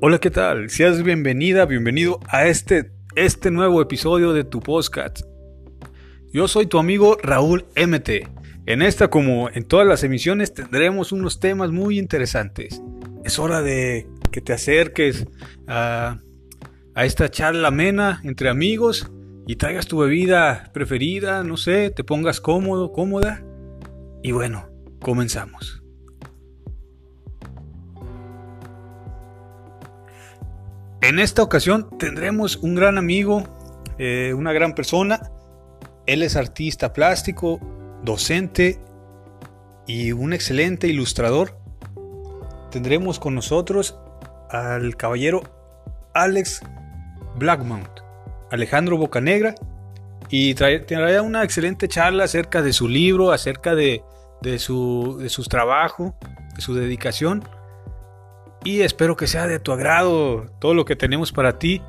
Hola, ¿qué tal? Seas bienvenida, bienvenido a este, este nuevo episodio de tu podcast. Yo soy tu amigo Raúl MT. En esta, como en todas las emisiones, tendremos unos temas muy interesantes. Es hora de que te acerques a, a esta charla amena entre amigos y traigas tu bebida preferida, no sé, te pongas cómodo, cómoda. Y bueno, comenzamos. En esta ocasión tendremos un gran amigo, eh, una gran persona. Él es artista plástico, docente y un excelente ilustrador. Tendremos con nosotros al caballero Alex Blackmount, Alejandro Bocanegra, y tendrá una excelente charla acerca de su libro, acerca de, de, su, de sus trabajos, de su dedicación. Y espero que sea de tu agrado todo lo que tenemos para ti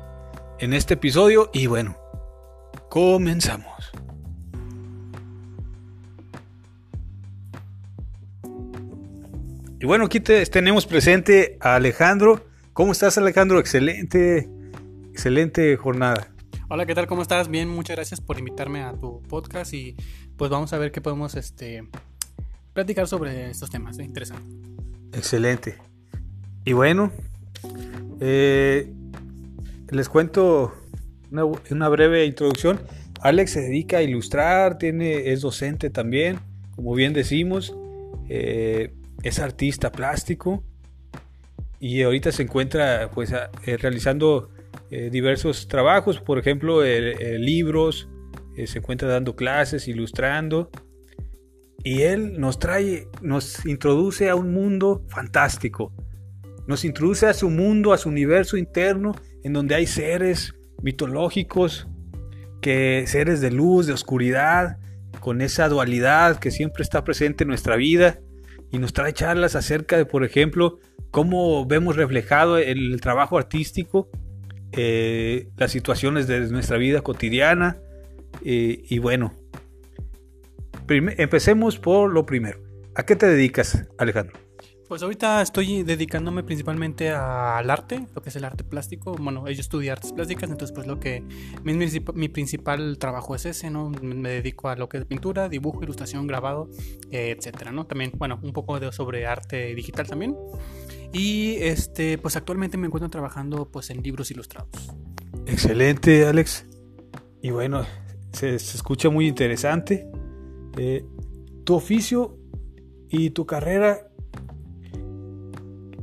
en este episodio. Y bueno, comenzamos. Y bueno, aquí tenemos presente a Alejandro. ¿Cómo estás Alejandro? Excelente, excelente jornada. Hola, ¿qué tal? ¿Cómo estás? Bien, muchas gracias por invitarme a tu podcast y pues vamos a ver qué podemos este, platicar sobre estos temas. ¿eh? Interesante. Excelente. Y bueno, eh, les cuento una, breve introducción. Alex se dedica a ilustrar, tiene, es docente también, como bien decimos, eh, es artista plástico y ahorita se encuentra pues eh, realizando diversos trabajos, por ejemplo, libros, se encuentra dando clases, ilustrando y él nos trae, nos introduce a un mundo fantástico nos introduce a su mundo, a su universo interno, en donde hay seres mitológicos, que seres de luz, de oscuridad, con esa dualidad que siempre está presente en nuestra vida y nos trae charlas acerca de, por ejemplo, cómo vemos reflejado el trabajo artístico, eh, las situaciones de nuestra vida cotidiana eh, y bueno, empecemos por lo primero. ¿A qué te dedicas, Alejandro? Pues ahorita estoy dedicándome principalmente al arte, lo que es el arte plástico. Bueno, yo estudié artes plásticas, entonces pues lo que mi, principal trabajo es ese, ¿no? Me dedico a lo que es pintura, dibujo, ilustración, grabado, etcétera, ¿no? También, bueno, un poco de, sobre arte digital también. Y este, pues actualmente me encuentro trabajando pues en libros ilustrados. Excelente, Alex. Y bueno, se, escucha muy interesante. Eh, tu oficio y tu carrera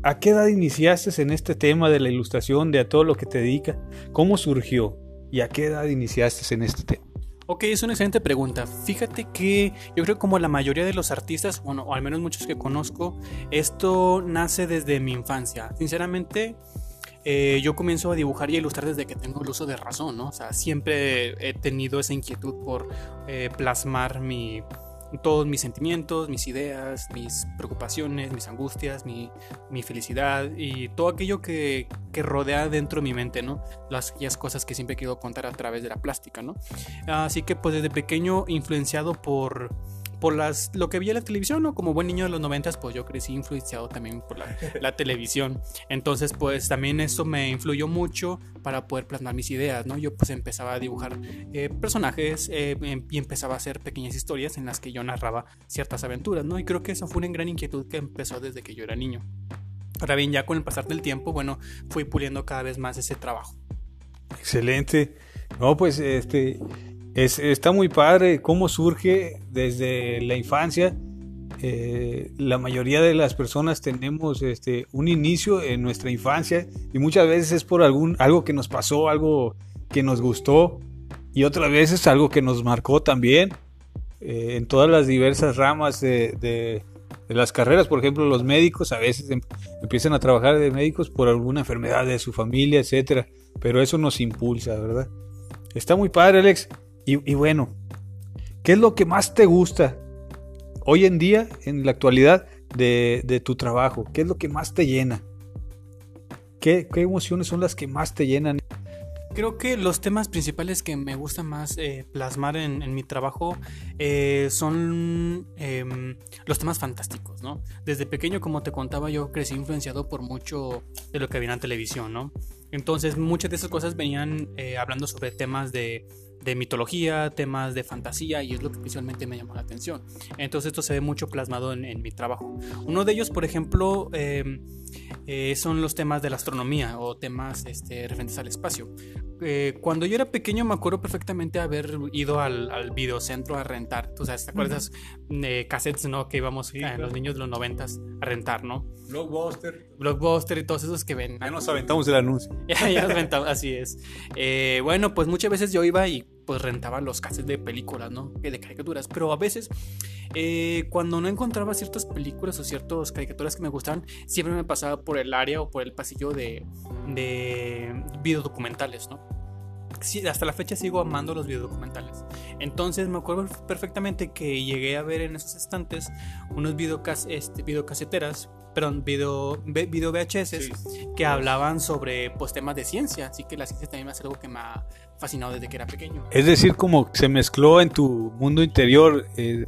¿A qué edad iniciaste en este tema de la ilustración, de a todo lo que te dedica? ¿Cómo surgió? ¿Y a qué edad iniciaste en este tema? Ok, es una excelente pregunta. Fíjate que yo creo que como la mayoría de los artistas, bueno, o al menos muchos que conozco, esto nace desde mi infancia. Sinceramente, eh, yo comienzo a dibujar y a ilustrar desde que tengo el uso de razón, ¿no? O sea, siempre he tenido esa inquietud por eh, plasmar mi, todos mis sentimientos, mis ideas, mis preocupaciones, mis angustias, mi, felicidad y todo aquello que, que, rodea dentro de mi mente, ¿no? Las, las cosas que siempre quiero contar a través de la plástica, ¿no? Así que pues desde pequeño influenciado por por las, lo que vi en la televisión, ¿no? Como buen niño de los noventas, pues yo crecí influenciado también por la, televisión. Entonces, pues también eso me influyó mucho para poder plasmar mis ideas, ¿no? Yo pues empezaba a dibujar eh, personajes eh, em, y empezaba a hacer pequeñas historias en las que yo narraba ciertas aventuras, ¿no? Y creo que eso fue una gran inquietud que empezó desde que yo era niño. Ahora bien, ya con el pasar del tiempo, bueno, fui puliendo cada vez más ese trabajo. Excelente. No, pues este, está muy padre cómo surge desde la infancia. Eh, la mayoría de las personas tenemos este, un inicio en nuestra infancia y muchas veces es por algún, algo que nos pasó, algo que nos gustó y otras veces algo que nos marcó también eh, en todas las diversas ramas de, de, las carreras. Por ejemplo, los médicos a veces em, empiezan a trabajar de médicos por alguna enfermedad de su familia, etcétera, pero eso nos impulsa, ¿verdad? Está muy padre, Alex. Y, bueno, ¿qué es lo que más te gusta hoy en día, en la actualidad, de, tu trabajo? ¿Qué es lo que más te llena? ¿Qué, emociones son las que más te llenan? Creo que los temas principales que me gusta más eh, plasmar en, mi trabajo eh, son em, los temas fantásticos, ¿no? Desde pequeño, como te contaba, yo crecí influenciado por mucho de lo que había en televisión, ¿no? Entonces, muchas de esas cosas venían eh, hablando sobre temas de de mitología, temas de fantasía y es lo que visualmente me llamó la atención. Entonces esto se ve mucho plasmado en, mi trabajo. Uno de ellos, por ejemplo, em, eh, son los temas de la astronomía o temas este, referentes al espacio. Eh, cuando yo era pequeño me acuerdo perfectamente haber ido al, al videocentro a rentar. ¿Tú sabes, te acuerdas de cassettes, no? Que íbamos a los niños de los noventas a rentar, ¿no? Blockbuster. Blockbuster y todos esos que ven. Ya nos aventamos el anuncio. ya, nos aventamos, así es. Eh, bueno, pues muchas veces yo iba y pues rentaba los cassettes de películas, ¿no? De caricaturas. Pero a veces, eh, cuando no encontraba ciertas películas o ciertas caricaturas que me gustaban, siempre me pasaba por el área o por el pasillo de, de videodocumentales, ¿no? Sí, hasta la fecha sigo amando los videodocumentales. Entonces me acuerdo perfectamente que llegué a ver en esos estantes unos videocas, este, videocaseteras perdón, video, video VHS que hablaban sobre pues, temas de ciencia. Así que la ciencia también es algo que me ha fascinado desde que era pequeño. Es decir, como se mezcló en tu mundo interior eh,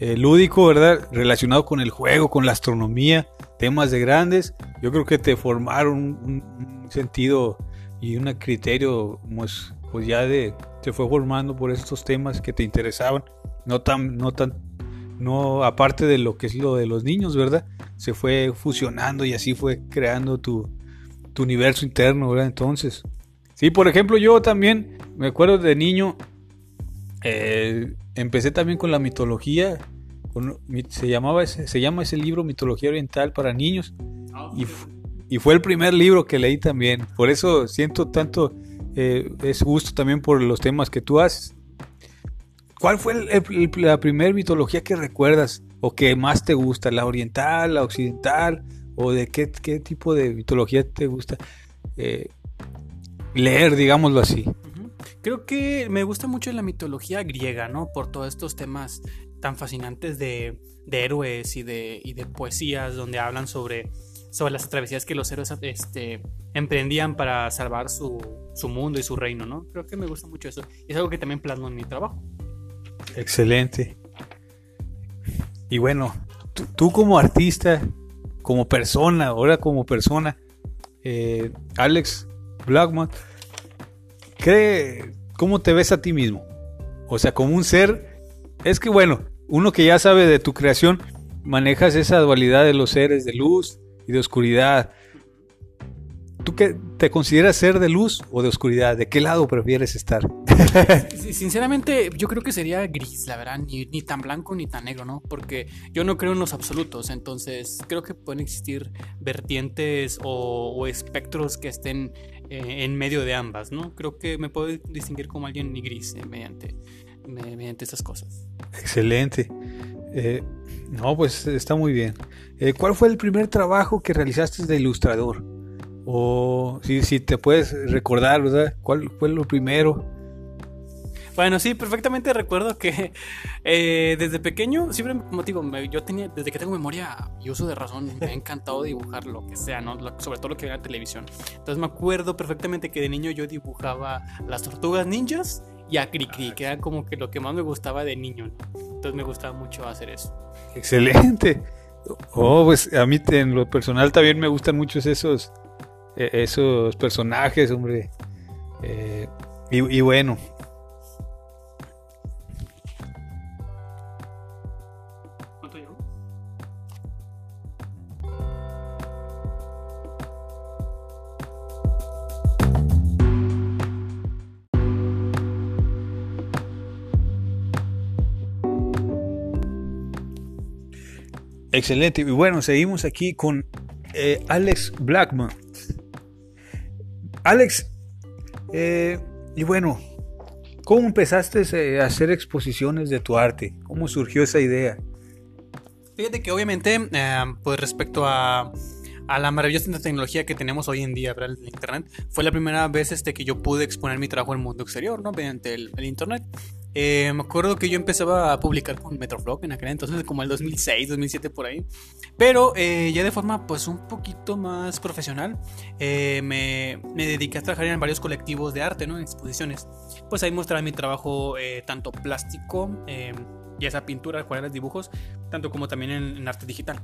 eh, lúdico, ¿verdad? Relacionado con el juego, con la astronomía, temas de grandes. Yo creo que te formaron un, sentido y un criterio, pues, pues ya de, se fue formando por estos temas que te interesaban. No tan, no tan, no aparte de lo que es lo de los niños, ¿verdad? se fue fusionando y así fue creando tu, universo interno, ¿verdad? Entonces, sí, por ejemplo, yo también me acuerdo de niño, eh, empecé también con la mitología, se, llamaba se llama ese libro Mitología Oriental para Niños, y, y, fue el primer libro que leí también, por eso siento tanto, eh, es gusto también por los temas que tú haces. ¿Cuál fue la primera mitología que recuerdas? o que más te gusta, la oriental, la occidental, o de qué, tipo de mitología te gusta eh, leer, digámoslo así. Creo que me gusta mucho la mitología griega, ¿no? Por todos estos temas tan fascinantes de, héroes y de, de poesías donde hablan sobre, sobre las travesías que los héroes este, emprendían para salvar su, su mundo y su reino, ¿no? Creo que me gusta mucho eso. Y es algo que también plasmo en mi trabajo. Excelente. Y bueno, tú, como artista, como persona, ahora como persona, eh, Alex Blackman, ¿cómo te ves a ti mismo? O sea, como un ser, es que bueno, uno que ya sabe de tu creación, manejas esa dualidad de los seres de luz y de oscuridad. ¿Tú qué te consideras ser de luz o de oscuridad? ¿De qué lado prefieres estar? Sinceramente, yo creo que sería gris, la verdad, ni, tan blanco ni tan negro, ¿no? Porque yo no creo en los absolutos, entonces creo que pueden existir vertientes o, espectros que estén eh, en medio de ambas, ¿no? Creo que me puedo distinguir como alguien ni gris eh, mediante, mediante estas cosas. Excelente. Eh, no, pues está muy bien. ¿Cuál fue el primer trabajo que realizaste de ilustrador? O si, si te puedes recordar, ¿verdad? ¿Cuál fue lo primero? Bueno, sí, perfectamente recuerdo que eh, desde pequeño, siempre, como digo, yo tenía, desde que tengo memoria y uso de razón, me ha encantado dibujar lo que sea, ¿no? sobre todo lo que veía en televisión. Entonces me acuerdo perfectamente que de niño yo dibujaba las tortugas ninjas y a Cricri, que era como que lo que más me gustaba de niño. Entonces me gustaba mucho hacer eso. Excelente. Oh, pues a mí en lo personal también me gustan mucho esos e-, esos personajes, hombre. Eh, y, bueno. Excelente. Y bueno, seguimos aquí con eh, Alex Blackman. Alex, eh, y bueno, ¿cómo empezaste eh, a hacer exposiciones de tu arte? ¿Cómo surgió esa idea? Fíjate que obviamente, eh, pues respecto a, la maravillosa tecnología que tenemos hoy en día, ¿verdad? El Internet, fue la primera vez este, que yo pude exponer mi trabajo el mundo exterior, ¿no? Mediante el, Internet. Eh, me acuerdo que yo empezaba a publicar con Metroflog en aquel entonces, como el 2006, 2007 por ahí. Pero eh, ya de forma pues un poquito más profesional, eh, me, me, dediqué a trabajar en varios colectivos de arte, ¿no? En exposiciones. Pues ahí mostraba mi trabajo tanto plástico, ya esa pintura, acuarelas, dibujos, tanto como también en arte digital.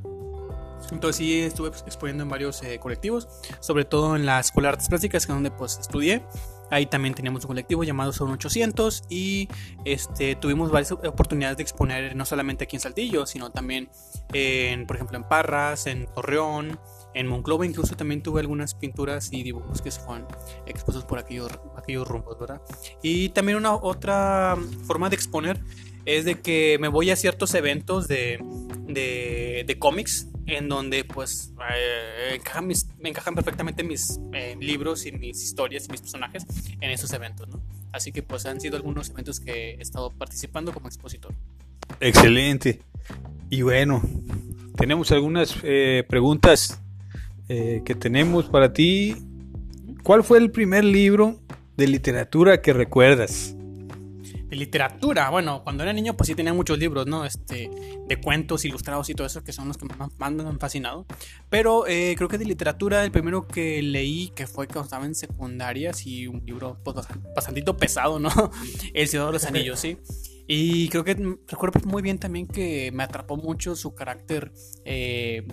Entonces sí estuve pues, exponiendo en varios eh, colectivos, sobre todo en la Escuela de Artes Plásticas, que es donde pues estudié. Ahí también teníamos un colectivo llamado Son 800 y este, tuvimos varias oportunidades de exponer no solamente aquí en Saltillo, sino también en, por ejemplo, en Parras, en Torreón, en Monclova incluso también tuve algunas pinturas y dibujos que se fueron expuestos por aquellos, aquellos rumbos, ¿verdad? Y también una otra forma de exponer es de que me voy a ciertos eventos de, de, cómics en donde pues eh, me encajan perfectamente mis eh, libros y mis historias y mis personajes en esos eventos, ¿no? Así que pues han sido algunos eventos que he estado participando como expositor. Excelente. Y bueno, tenemos algunas eh, preguntas que tenemos para ti. ¿Cuál fue el primer libro de literatura que recuerdas? Literatura. Bueno, cuando era niño, pues sí tenía muchos libros, ¿no? Este, de cuentos ilustrados y todo eso, que son los que más, me han fascinado. Pero eh, creo que de literatura, el primero que leí, que fue cuando estaba en secundaria, sí, un libro pues, bastante pesado, ¿no? El Ciudad de los Anillos, sí. Y creo que recuerdo muy bien también que me atrapó mucho su carácter eh,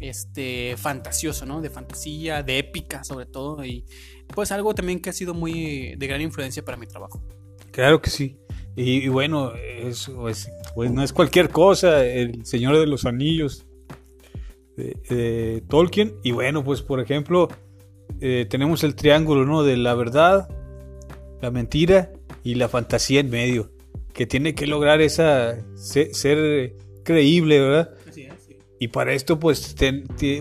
este, fantasioso, ¿no? De fantasía, de épica sobre todo. Y pues algo también que ha sido muy de gran influencia para mi trabajo. Claro que sí. Y, bueno, eso es, pues no es cualquier cosa, el Señor de los Anillos de, Tolkien. Y bueno, pues por ejemplo, eh, tenemos el triángulo, ¿no? De la verdad, la mentira y la fantasía en medio, que tiene que lograr esa ser, creíble, ¿verdad? Y para esto, pues,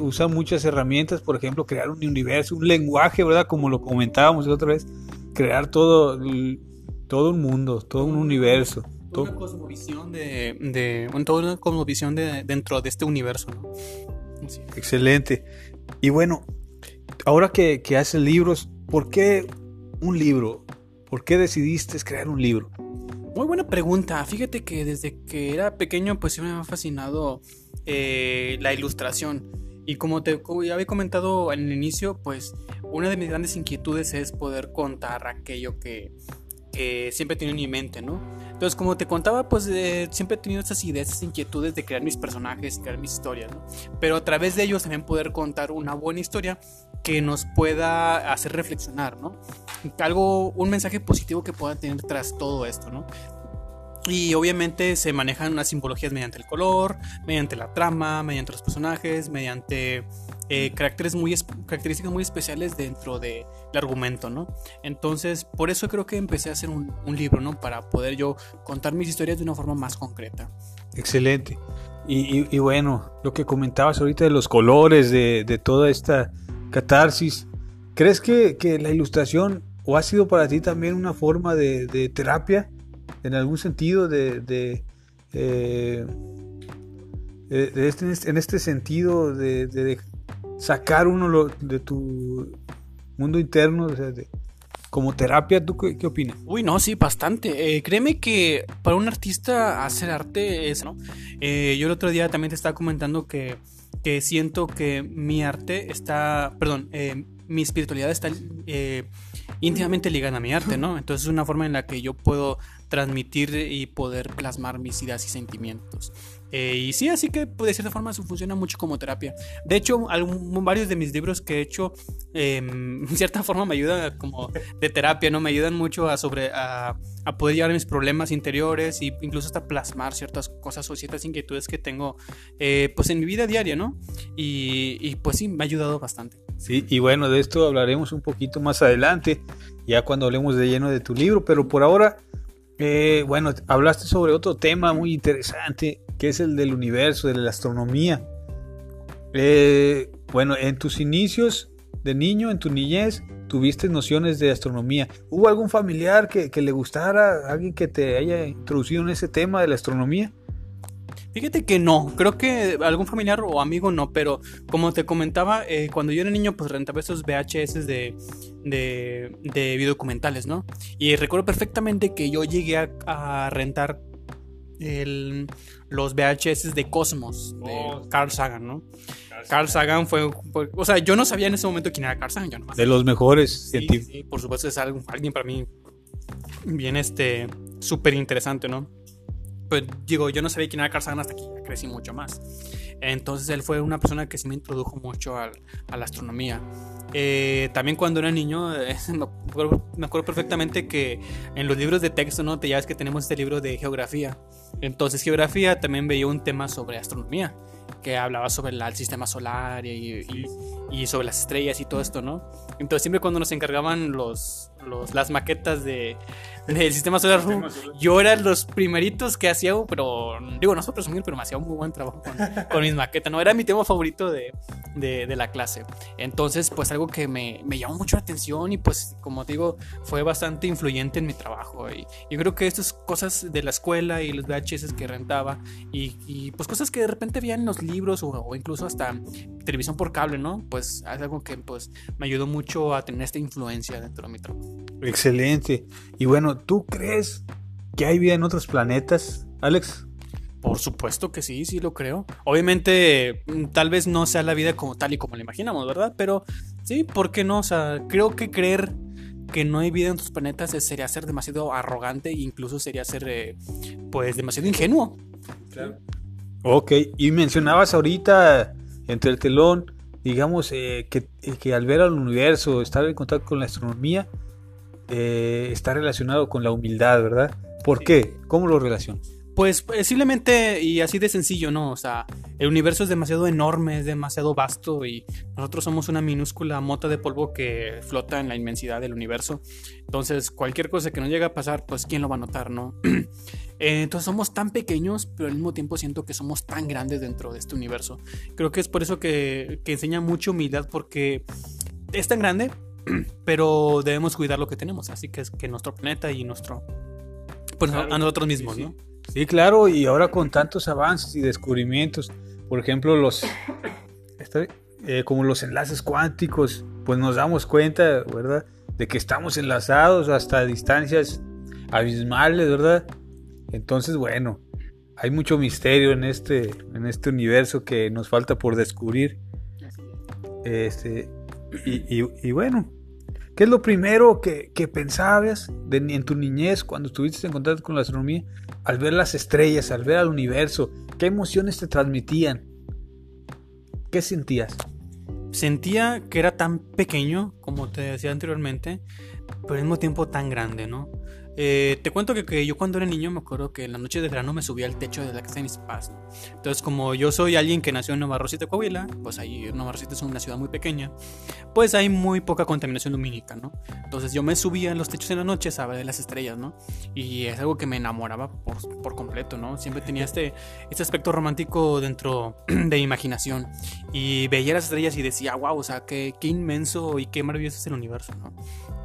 usa muchas herramientas, por ejemplo, crear un universo, un lenguaje, ¿verdad? Como lo comentábamos la otra vez, crear todo todo un mundo, todo un universo. Toda una cosmovisión de, de toda una cosmovisión de, dentro de este universo. Excelente. Y bueno, ahora que, que haces libros, ¿por qué un libro? ¿Por qué decidiste crear un libro? Muy buena pregunta. Fíjate que desde que era pequeño, pues me ha fascinado eh, la ilustración. Y como te como ya había comentado en el inicio, pues una de mis grandes inquietudes es poder contar aquello que, que siempre he tenido en mi mente, ¿no? Entonces, como te contaba, pues eh, siempre he tenido esas ideas, esas inquietudes de crear mis personajes, crear mis historias, ¿no? Pero a través de ellos también poder contar una buena historia que nos pueda hacer reflexionar, ¿no? Algo, un mensaje positivo que pueda tener tras todo esto, ¿no? Y obviamente se manejan unas simbologías mediante el color, mediante la trama, mediante los personajes, mediante eh, caracteres muy características muy especiales dentro del argumento, ¿no? Entonces, por eso creo que empecé a hacer un, libro, ¿no? Para poder yo contar mis historias de una forma más concreta. Excelente. Y, bueno, lo que comentabas ahorita de los colores, de, toda esta catarsis, ¿crees que, la ilustración o ha sido para ti también una forma de terapia? en algún sentido de, de, eh, este, en este sentido de, sacar uno de tu mundo interno, como terapia, ¿tú qué, opinas? Uy, no, sí, bastante. Eh, créeme que para un artista hacer arte es, ¿no? Eh, yo el otro día también te estaba comentando que, que siento que mi arte está, perdón, mi espiritualidad está íntimamente ligada a mi arte, ¿no? Entonces es una forma en la que yo puedo transmitir y poder plasmar mis ideas y sentimientos. Eh, y sí, así que pues, de cierta forma funciona mucho como terapia. De hecho, varios de mis libros que he hecho, en cierta forma me ayudan como de terapia, ¿no? Me ayudan mucho a, sobre, a, poder llevar mis problemas interiores e incluso hasta plasmar ciertas cosas o ciertas inquietudes que tengo eh, pues en mi vida diaria, ¿no? Y, y pues sí, me ha ayudado bastante. Sí, y bueno, de esto hablaremos un poquito más adelante, ya cuando hablemos de lleno de tu libro, pero por ahora eh, bueno, hablaste sobre otro tema muy interesante, que es el del universo, de la astronomía. Eh, bueno, en tus inicios de niño, en tu niñez, tuviste nociones de astronomía. ¿Hubo algún familiar que, le gustara, alguien que te haya introducido en ese tema de la astronomía? Fíjate que no, creo que algún familiar o amigo no, pero como te comentaba, eh, cuando yo era niño pues rentaba esos VHS de, de, de videodocumentales, ¿no? Y recuerdo perfectamente que yo llegué a, rentar el, los VHS de Cosmos, de oh. Carl Sagan, ¿no? Carl Sagan fue, o sea, yo no sabía en ese momento quién era Carl Sagan, yo nomás. De los mejores sí, sí, por supuesto es alguien para mí bien, este, súper interesante, ¿no? pues digo, yo no sabía quién era Carl Sagan hasta aquí, crecí mucho más. Entonces él fue una persona que sí me introdujo mucho a la astronomía. Eh, también cuando era niño, eh, me, acuerdo, perfectamente que en los libros de texto, ¿no? Ya ves que tenemos este libro de geografía. Entonces geografía también veía un tema sobre astronomía, que hablaba sobre el, sistema solar y, y, sobre las estrellas y todo esto, ¿no? Entonces siempre cuando nos encargaban los, los las maquetas de, del sistema solar. Yo era los primeritos que hacía, pero digo, no soy presumir, pero me hacía un muy buen trabajo con, mis maquetas, ¿no? Era mi tema favorito de, de, la clase. Entonces, pues algo que me, me, llamó mucho la atención y pues, como digo, fue bastante influyente en mi trabajo. Y yo creo que estas cosas de la escuela y los VHS que rentaba y, y pues cosas que de repente veía en los libros o, o incluso hasta televisión por cable, ¿no? Pues es algo que pues me ayudó mucho a tener esta influencia dentro de mi trabajo. Excelente. Y bueno, ¿tú crees que hay vida en otros planetas, Alex? Por supuesto que sí, sí lo creo. Obviamente, mm, tal vez no sea la vida como tal y como la imaginamos, ¿verdad? Pero sí, ¿por qué no? O sea, creo que creer que no hay vida en otros planetas sería ser demasiado arrogante e incluso sería ser, eh, pues, demasiado ingenuo. Claro. Ok, y mencionabas ahorita entre el telón, digamos, eh, que, que al ver al universo, estar en contacto con la astronomía, eh, está relacionado con la humildad, ¿verdad? ¿Por qué? ¿Cómo lo relacionas? Pues simplemente y así de sencillo, ¿no? O sea, el universo es demasiado enorme, es demasiado vasto y nosotros somos una minúscula mota de polvo que flota en la inmensidad del universo. Entonces, cualquier cosa que nos llegue a pasar, pues ¿quién lo va a notar, no? Eh, entonces somos tan pequeños, pero al mismo tiempo siento que somos tan grandes dentro de este universo. Creo que es por eso que, que enseña mucha humildad porque es tan grande, pero debemos cuidar lo que tenemos, así que es que nuestro planeta y nuestro, pues a nosotros mismos, sí, ¿no? Sí, claro, y ahora con tantos avances y descubrimientos, por ejemplo, los, eh, como los enlaces cuánticos, pues nos damos cuenta, ¿verdad? De que estamos enlazados hasta distancias abismales, ¿verdad? Entonces, bueno, hay mucho misterio en este, en este universo que nos falta por descubrir. Este, y, bueno, ¿qué es lo primero que, pensabas en tu niñez cuando estuviste en contacto con la astronomía? Al ver las estrellas, al ver al universo, ¿qué emociones te transmitían? ¿Qué sentías? Sentía que era tan pequeño, como te decía anteriormente, pero al mismo tiempo tan grande, ¿no? Eh, te cuento que, yo cuando era niño me acuerdo que en la noche de verano me subía al techo de la casa de mis papás. Entonces, como yo soy alguien que nació en Nueva Rosita, Coahuila, pues ahí Nueva Rosita es una ciudad muy pequeña, pues hay muy poca contaminación lumínica, ¿no? Entonces yo me subía en los techos en la noche a ver las estrellas, ¿no? Y es algo que me enamoraba por, por completo, ¿no? Siempre tenía este, este aspecto romántico dentro de mi imaginación. Y veía las estrellas y decía, wow, o sea, qué, qué inmenso y qué maravilloso es el universo, ¿no?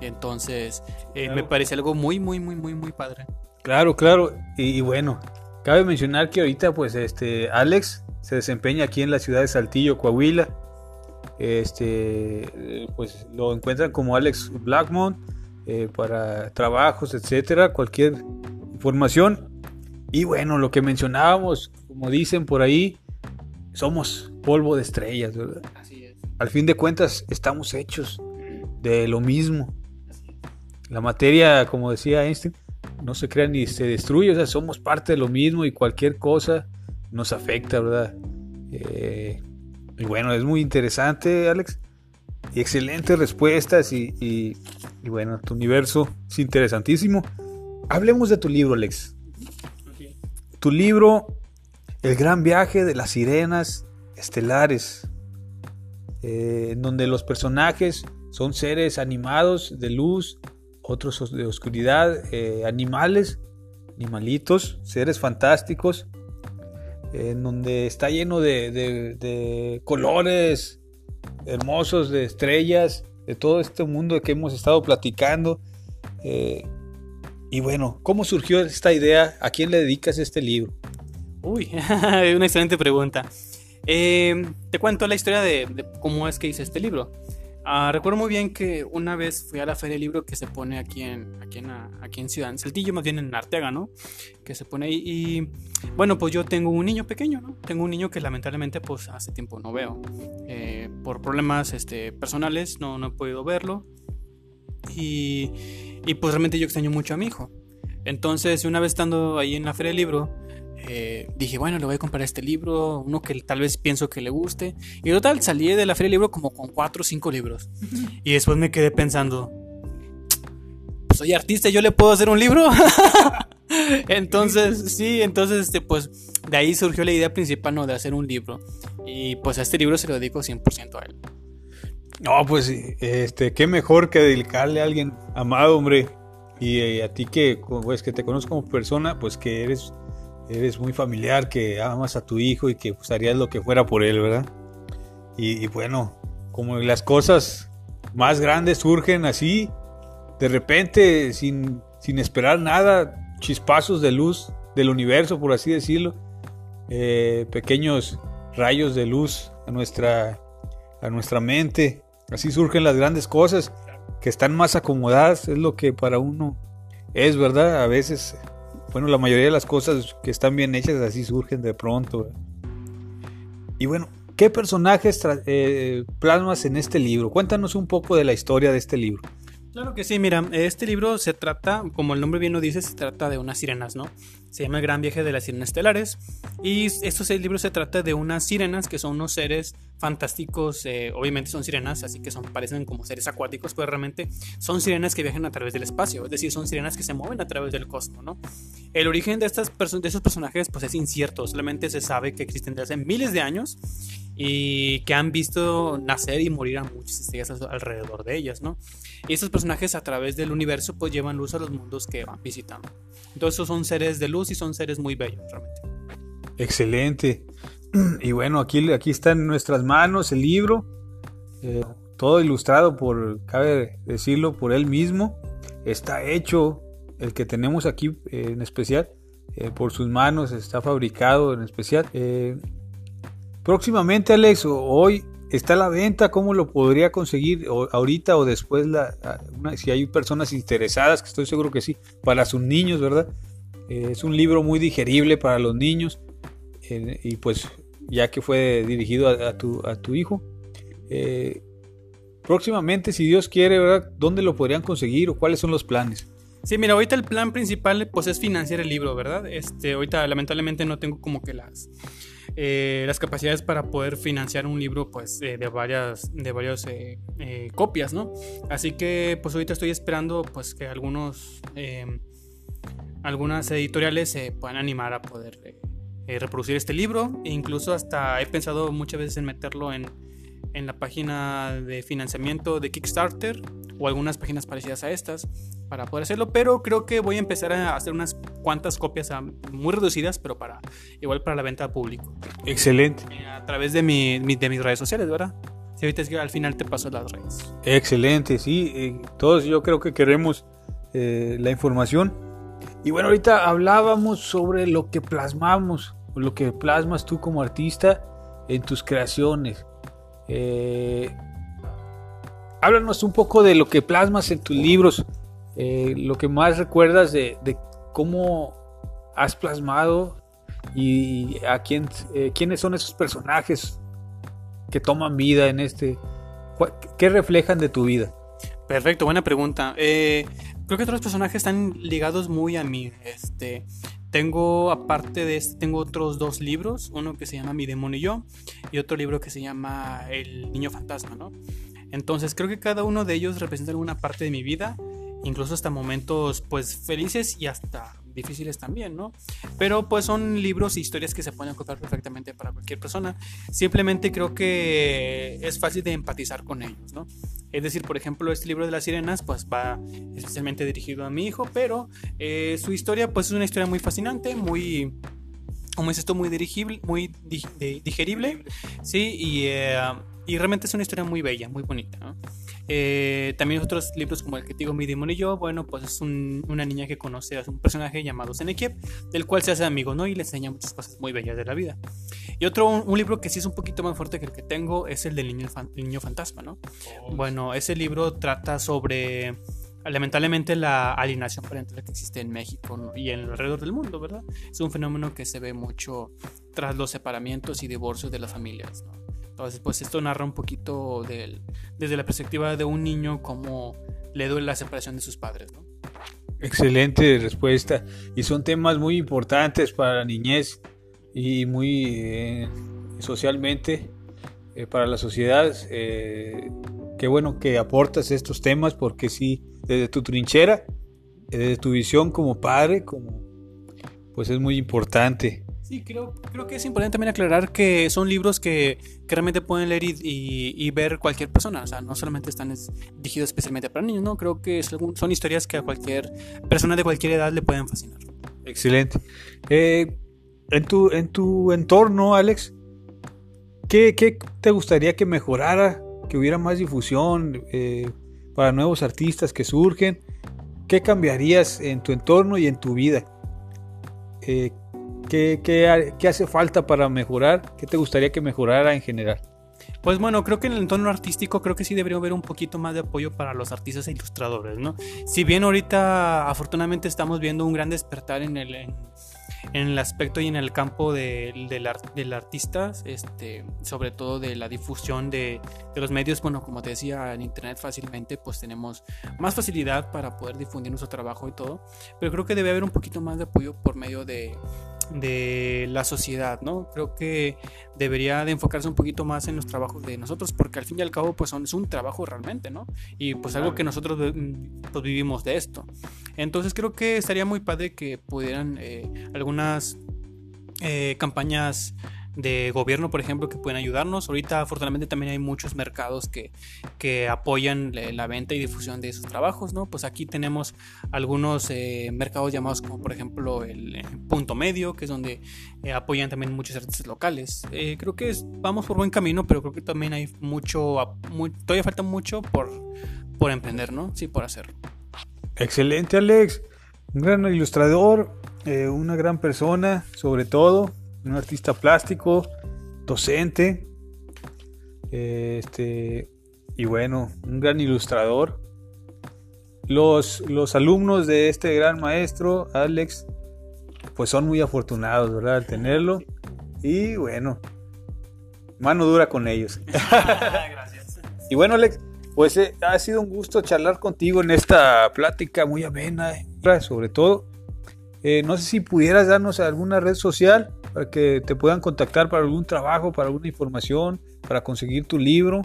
Entonces, eh, me parece algo muy, muy, muy, muy, muy padre. Claro, claro. Y, bueno, cabe mencionar que ahorita, pues, este, Alex se desempeña aquí en la ciudad de Saltillo, Coahuila. Este, pues lo encuentran como Alex Blackmon eh, para trabajos, etcétera, cualquier información. Y bueno, lo que mencionábamos, como dicen por ahí, somos polvo de estrellas, ¿verdad? Así es. Al fin de cuentas, estamos hechos de lo mismo. La materia, como decía Einstein, no se crea ni se destruye, o sea, somos parte de lo mismo y cualquier cosa nos afecta, ¿verdad? Eh, y bueno, es muy interesante, Alex. Y excelentes respuestas y, y, bueno, tu universo es interesantísimo. Hablemos de tu libro, Alex. Tu libro, El gran viaje de las sirenas estelares, eh, en donde los personajes son seres animados de luz otros de oscuridad, eh, animales, animalitos, seres fantásticos, en donde está lleno de, colores hermosos, de estrellas, de todo este mundo que hemos estado platicando. Eh, y bueno, ¿cómo surgió esta idea? ¿A quién le dedicas este libro? Uy, una excelente pregunta. Eh, te cuento la historia de, cómo es que hice este libro. Ah, recuerdo muy bien que una vez fui a la feria del libro que se pone aquí en, aquí en, aquí en Ciudad, en Saltillo, más bien en Arteaga, ¿no? Que se pone ahí. Y bueno, pues yo tengo un niño pequeño, ¿no? Tengo un niño que lamentablemente pues hace tiempo no veo. Eh, por problemas este, personales no, no he podido verlo. Y, y pues realmente yo extraño mucho a mi hijo. Entonces, una vez estando ahí en la feria del libro, eh, dije, bueno, le voy a comprar este libro, uno que tal vez pienso que le guste. Y total, salí de la feria del libro como con cuatro o cinco libros. Y después me quedé pensando, pues soy artista, yo le puedo hacer un libro. entonces, sí, entonces, este, pues de ahí surgió la idea principal, ¿no? De hacer un libro. Y pues a este libro se lo dedico 100% a él. No, pues, este, qué mejor que dedicarle a alguien amado, hombre. Y, eh, a ti que, pues, que te conozco como persona, pues que eres eres muy familiar, que amas a tu hijo y que pues, harías lo que fuera por él, ¿verdad? Y, bueno, como las cosas más grandes surgen así, de repente, sin, sin esperar nada, chispazos de luz del universo, por así decirlo, eh, pequeños rayos de luz a nuestra, a nuestra mente. Así surgen las grandes cosas que están más acomodadas, es lo que para uno es, ¿verdad? A veces bueno, la mayoría de las cosas que están bien hechas así surgen de pronto. Y bueno, ¿qué personajes eh, plasmas en este libro? Cuéntanos un poco de la historia de este libro. Claro que sí, mira, este libro se trata, como el nombre bien lo dice, se trata de unas sirenas, ¿no? Se llama El Gran Viaje de las Sirenas Estelares. Y estos libros se trata de unas sirenas que son unos seres fantásticos, eh, obviamente son sirenas, así que son, parecen como seres acuáticos, pero realmente son sirenas que viajan a través del espacio, es decir, son sirenas que se mueven a través del cosmos, ¿no? El origen de, estas de esos personajes pues es incierto, solamente se sabe que existen desde hace miles de años y que han visto nacer y morir a muchas estrellas alrededor de ellas, ¿no? Y estos personajes a través del universo pues llevan luz a los mundos que van visitando. Entonces son seres de luz y son seres muy bellos realmente. Excelente. Y bueno, aquí, aquí está en nuestras manos el libro, eh, todo ilustrado por, cabe decirlo, por él mismo. Está hecho, el que tenemos aquí eh, en especial, eh, por sus manos, está fabricado en especial. próximamente, Alex, hoy está la venta, ¿cómo lo podría conseguir ahorita o después? La, si hay personas interesadas, que estoy seguro que sí, para sus niños, ¿verdad? Eh, es un libro muy digerible para los niños eh, y pues ya que fue dirigido a, tu, a tu, hijo. Eh, próximamente, si Dios quiere, ¿verdad? ¿Dónde lo podrían conseguir o cuáles son los planes? Sí, mira, ahorita el plan principal pues es financiar el libro, ¿verdad? Este, ahorita lamentablemente no tengo como que las eh, las capacidades para poder financiar un libro pues de varias de varias eh, eh, copias no así que pues ahorita estoy esperando pues que algunos em, algunas editoriales se puedan animar a poder reproducir este libro e incluso hasta he pensado muchas veces en meterlo en en la página de financiamiento de Kickstarter o algunas páginas parecidas a estas para poder hacerlo, pero creo que voy a empezar a hacer unas cuantas copias muy reducidas, pero para igual para la venta a público. Excelente. Eh, a través de, mi, de mis redes sociales, ¿verdad? Si ahorita es que al final te paso las redes. Excelente, sí. Eh, todos yo creo que queremos eh, la información. Y bueno, ahorita hablábamos sobre lo que plasmamos, lo que plasmas tú como artista en tus creaciones. Eh, háblanos un poco de lo que plasmas en tus libros, eh, lo que más recuerdas de, cómo has plasmado y a quién, eh, quiénes son esos personajes que toman vida en este, qué reflejan de tu vida. Perfecto, buena pregunta. Creo que todos los personajes están ligados muy a mí. Este, tengo, aparte de este, tengo otros dos libros, uno que se llama Mi demonio y yo, y otro libro que se llama El niño fantasma, ¿no? Entonces creo que cada uno de ellos representa alguna parte de mi vida, incluso hasta momentos pues felices y hasta difíciles también, ¿no? Pero pues son libros e historias que se pueden encontrar perfectamente para cualquier persona. Simplemente creo que es fácil de empatizar con ellos, ¿no? Es decir, por ejemplo, este libro de las sirenas pues va especialmente dirigido a mi hijo, pero eh, su historia pues es una historia muy fascinante, muy como es esto muy dirigible, muy digerible, sí, y, eh, y realmente es una historia muy bella, muy bonita. ¿no? Eh, también otros libros como el que te digo, Mi Demon y yo, bueno, pues es una niña que conoce a un personaje llamado Senekiev, del cual se hace amigo, ¿no? Y le enseña muchas cosas muy bellas de la vida. Y otro, un, libro que sí es un poquito más fuerte que el que tengo, es el del niño, niño fantasma, ¿no? Oh. Bueno, ese libro trata sobre lamentablemente la alienación parental que existe en México y en alrededor del mundo, ¿verdad? Es un fenómeno que se ve mucho tras los separamientos y divorcios de las familias, ¿no? Entonces, pues esto narra un poquito desde la perspectiva de un niño cómo le duele la separación de sus padres. Excelente respuesta. Y son temas muy importantes para la niñez y muy eh, socialmente eh, para la sociedad. Eh, qué bueno que aportas estos temas porque sí, desde tu trinchera, desde tu visión como padre, como pues es muy importante. Sí, creo, creo que es importante también aclarar que son libros que, realmente pueden leer y, ver cualquier persona. O sea, no solamente están dirigidos especialmente para niños, ¿no? Creo que son historias que a cualquier persona de cualquier edad le pueden fascinar. Excelente. Eh, en, tu, en tu entorno, Alex, ¿qué, ¿qué, te gustaría que mejorara? Que hubiera más difusión eh, para nuevos artistas que surgen. ¿Qué cambiarías en tu entorno y en tu vida? Eh, ¿Qué, hace falta para mejorar? ¿Qué te gustaría que mejorara en general? Pues bueno, creo que en el entorno artístico creo que sí debería haber un poquito más de apoyo para los artistas e ilustradores, ¿no? Si bien ahorita afortunadamente estamos viendo un gran despertar en el, en el aspecto y en el campo del, del, artista, este, sobre todo de la difusión de, de, los medios, bueno, como te decía, en internet fácilmente, pues tenemos más facilidad para poder difundir nuestro trabajo y todo, pero creo que debe haber un poquito más de apoyo por medio de, de la sociedad, ¿no? Creo que debería de enfocarse un poquito más en los trabajos de nosotros, porque al fin y al cabo, pues son, es un trabajo realmente, ¿no? Y pues algo que nosotros pues, vivimos de esto. Entonces creo que estaría muy padre que pudieran eh, algunas eh, campañas de gobierno, por ejemplo, que pueden ayudarnos. Ahorita, afortunadamente, también hay muchos mercados que, que apoyan la venta y difusión de esos trabajos, ¿no? Pues aquí tenemos algunos eh, mercados llamados como, por ejemplo, el, Punto Medio, que es donde eh, apoyan también muchos artistas locales. Eh, creo que vamos por buen camino, pero creo que también hay mucho, todavía falta mucho por, por emprender, ¿no? Sí, por hacerlo. Excelente, Alex. Un gran ilustrador, una gran persona, sobre todo un artista plástico, docente, este, y bueno, un gran ilustrador. Los, los alumnos de este gran maestro, Alex, pues son muy afortunados, ¿verdad? Al tenerlo. Y bueno, mano dura con ellos. Gracias. y bueno, Alex, pues eh, ha sido un gusto charlar contigo en esta plática muy amena, sobre todo. Eh, no sé si pudieras darnos alguna red social para que te puedan contactar para algún trabajo, para alguna información, para conseguir tu libro,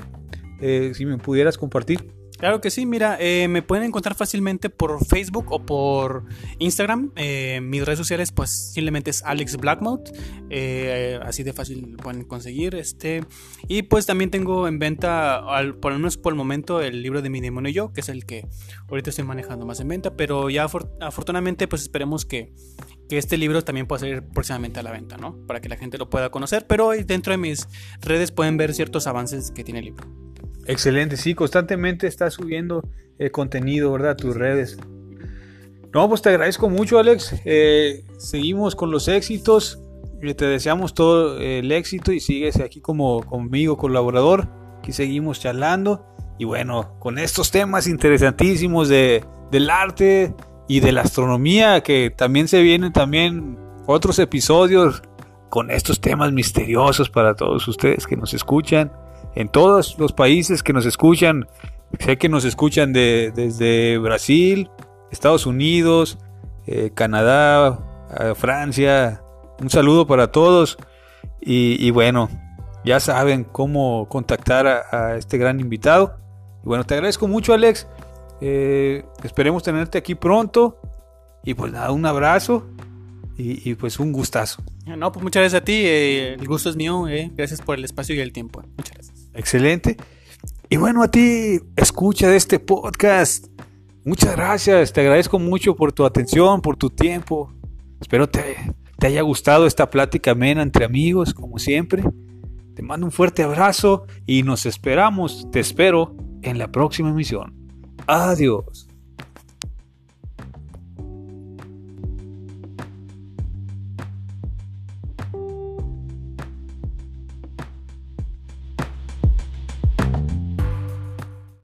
eh, si me pudieras compartir. Claro que sí, mira, eh, me pueden encontrar fácilmente por Facebook o por Instagram. Eh, mis redes sociales, pues simplemente es Alex Blackmouth. así de fácil pueden conseguir. Este. Y pues también tengo en venta, al, por lo menos por el momento, el libro de Mi Demonio y Yo, que es el que ahorita estoy manejando más en venta. Pero ya afortunadamente, pues esperemos que que este libro también pueda salir próximamente a la venta, ¿no? Para que la gente lo pueda conocer, pero dentro de mis redes pueden ver ciertos avances que tiene el libro. Excelente, sí, constantemente estás subiendo el contenido, ¿verdad? Tus redes. No, pues te agradezco mucho, Alex. Eh, seguimos con los éxitos. Te deseamos todo el éxito y sigues aquí como conmigo, colaborador. Aquí seguimos charlando. Y bueno, con estos temas interesantísimos de, del arte, y de la astronomía, que también se vienen también otros episodios con estos temas misteriosos para todos ustedes que nos escuchan, en todos los países que nos escuchan, sé que nos escuchan de, desde Brasil, Estados Unidos, eh, Canadá, Francia, un saludo para todos y, bueno, ya saben cómo contactar a, este gran invitado. Y bueno, te agradezco mucho Alex eh, esperemos tenerte aquí pronto. Y pues nada, un abrazo y, pues un gustazo. No, pues muchas gracias a ti. Eh, el gusto es mío. Eh. Gracias por el espacio y el tiempo. Muchas gracias. Excelente. Y bueno, a ti, escucha de este podcast. Muchas gracias. Te agradezco mucho por tu atención, por tu tiempo. Espero te, te haya gustado esta plática amena entre amigos, como siempre. Te mando un fuerte abrazo y nos esperamos, te espero en la próxima emisión. Adiós.